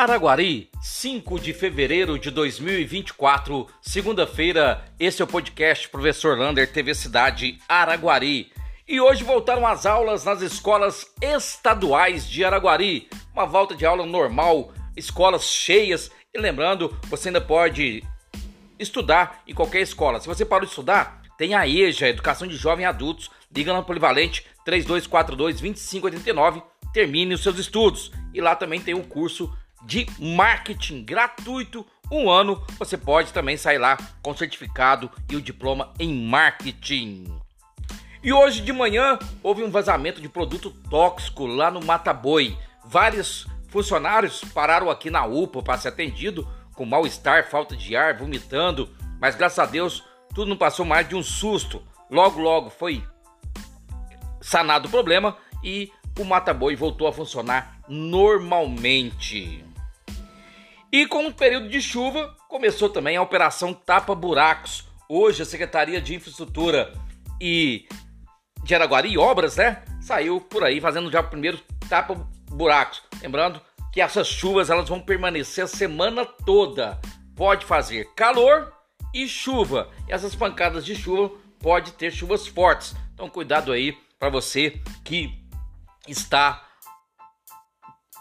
Araguari, 5 de fevereiro de 2024, segunda-feira. Esse é o podcast Professor Lander, TV Cidade Araguari. E hoje voltaram as aulas nas escolas estaduais de Araguari. Uma volta de aula normal, escolas cheias. E lembrando, você ainda pode estudar em qualquer escola. Se você parou de estudar, tem a EJA, Educação de Jovens e Adultos. Liga no Polivalente 3242 2589. Termine os seus estudos. E lá também tem o curso de marketing gratuito. Um ano você pode também sair lá com certificado e o diploma em marketing. E hoje de manhã houve um vazamento de produto tóxico lá no Mata Boi. Vários funcionários pararam aqui na UPA para ser atendido com mal-estar, falta de ar, vomitando, mas graças a Deus tudo não passou mais de um susto. Logo, logo foi sanado o problema e o Mata Boi voltou a funcionar normalmente. E com o período de chuva, começou também a operação Tapa Buracos. Hoje a Secretaria de Infraestrutura e de Araguari Obras, né, saiu por aí fazendo já o primeiro Tapa Buracos. Lembrando que essas chuvas elas vão permanecer a semana toda. Pode fazer calor e chuva. E essas pancadas de chuva pode ter chuvas fortes. Então cuidado aí para você que está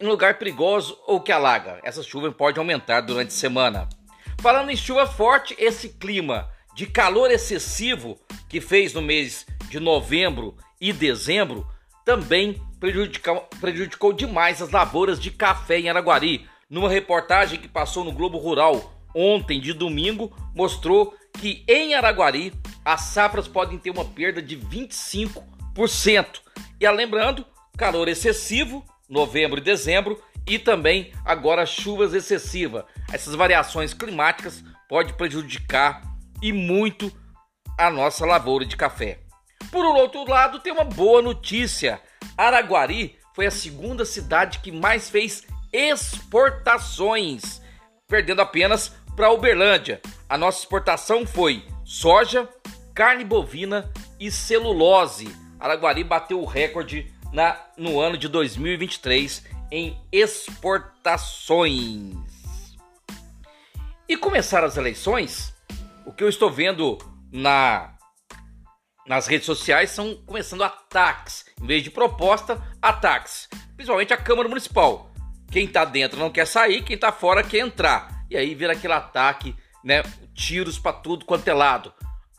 em lugar perigoso ou que alaga. Essa chuva pode aumentar durante a semana. Falando em chuva forte, esse clima de calor excessivo que fez no mês de novembro e dezembro também prejudicou, prejudicou demais as lavouras de café em Araguari. Numa reportagem que passou no Globo Rural ontem de domingo, mostrou que em Araguari as safras podem ter uma perda de 25%. E lembrando, calor excessivo novembro e dezembro, e também agora chuvas excessivas. Essas variações climáticas podem prejudicar e muito a nossa lavoura de café. Por outro lado, tem uma boa notícia. Araguari foi a segunda cidade que mais fez exportações, perdendo apenas para Uberlândia. A nossa exportação foi soja, carne bovina e celulose. Araguari bateu o recorde na, no ano de 2023 em exportações. E começaram as eleições, o que eu estou vendo na nas redes sociais são começando ataques, em vez de proposta, ataques. Principalmente a Câmara Municipal. Quem está dentro não quer sair, quem está fora quer entrar. E aí vira aquele ataque, né? Tiros para tudo quanto é lado.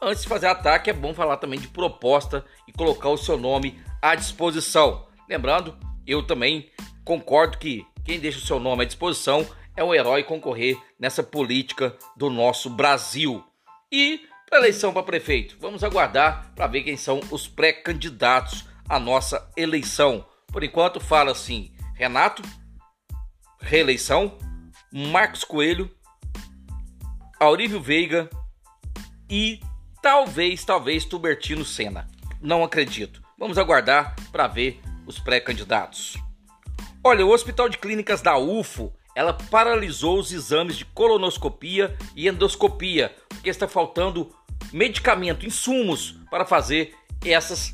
Antes de fazer ataque, é bom falar também de proposta e colocar o seu nome à disposição. Lembrando, eu também concordo que quem deixa o seu nome à disposição é um herói concorrer nessa política do nosso Brasil. E para eleição para prefeito, vamos aguardar para ver quem são os pré-candidatos à nossa eleição. Por enquanto, fala assim: Renato, reeleição, Marcos Coelho, Aurívio Veiga e talvez, talvez Tubertino Senna. Não acredito. Vamos aguardar para ver os pré-candidatos. Olha, o Hospital de Clínicas da UFO, ela paralisou os exames de colonoscopia e endoscopia, porque está faltando medicamento, insumos para fazer essas,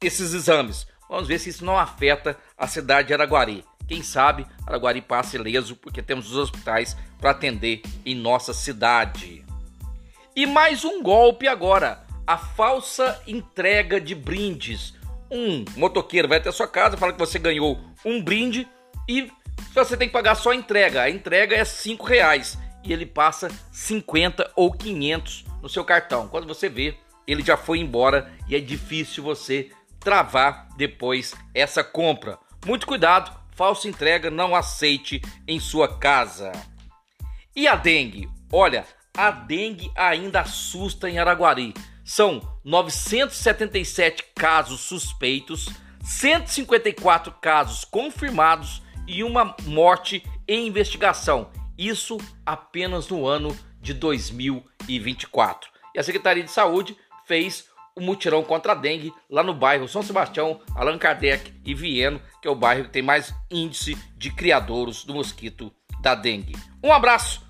esses exames. Vamos ver se isso não afeta a cidade de Araguari. Quem sabe Araguari passe ileso, porque temos os hospitais para atender em nossa cidade. E mais um golpe agora a falsa entrega de brindes. Um motoqueiro vai até sua casa, fala que você ganhou um brinde e você tem que pagar só a entrega. A entrega é 5 reais e ele passa 50 ou 500 no seu cartão. Quando você vê, ele já foi embora e é difícil você travar depois essa compra. Muito cuidado, falsa entrega não aceite em sua casa. E a dengue? Olha, a dengue ainda assusta em Araguari. São 977 casos suspeitos, 154 casos confirmados e uma morte em investigação. Isso apenas no ano de 2024. E a Secretaria de Saúde fez o mutirão contra a dengue lá no bairro São Sebastião, Allan Kardec e Vieno, que é o bairro que tem mais índice de criadouros do mosquito da dengue. Um abraço